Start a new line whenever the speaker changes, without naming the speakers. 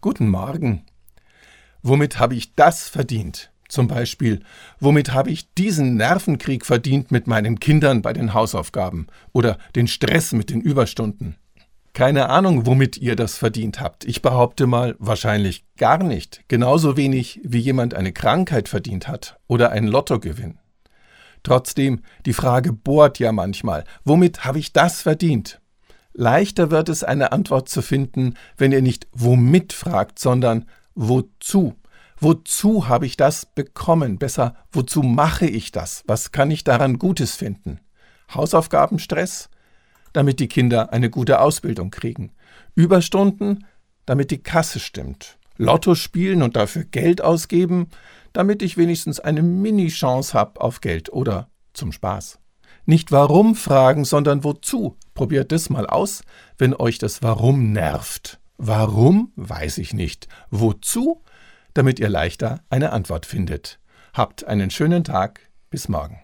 Guten Morgen. Womit habe ich das verdient? Zum Beispiel, womit habe ich diesen Nervenkrieg verdient mit meinen Kindern bei den Hausaufgaben oder den Stress mit den Überstunden? Keine Ahnung, womit ihr das verdient habt. Ich behaupte mal, wahrscheinlich gar nicht. Genauso wenig, wie jemand eine Krankheit verdient hat oder einen Lottogewinn. Trotzdem, die Frage bohrt ja manchmal. Womit habe ich das verdient? Leichter wird es, eine Antwort zu finden, wenn ihr nicht womit fragt, sondern wozu. Wozu habe ich das bekommen? Besser, wozu mache ich das? Was kann ich daran Gutes finden? Hausaufgabenstress? Damit die Kinder eine gute Ausbildung kriegen. Überstunden? Damit die Kasse stimmt. Lotto spielen und dafür Geld ausgeben? Damit ich wenigstens eine Mini-Chance habe auf Geld oder zum Spaß. Nicht warum fragen, sondern wozu. Probiert das mal aus, wenn euch das Warum nervt. Warum, weiß ich nicht. Wozu? Damit ihr leichter eine Antwort findet. Habt einen schönen Tag. Bis morgen.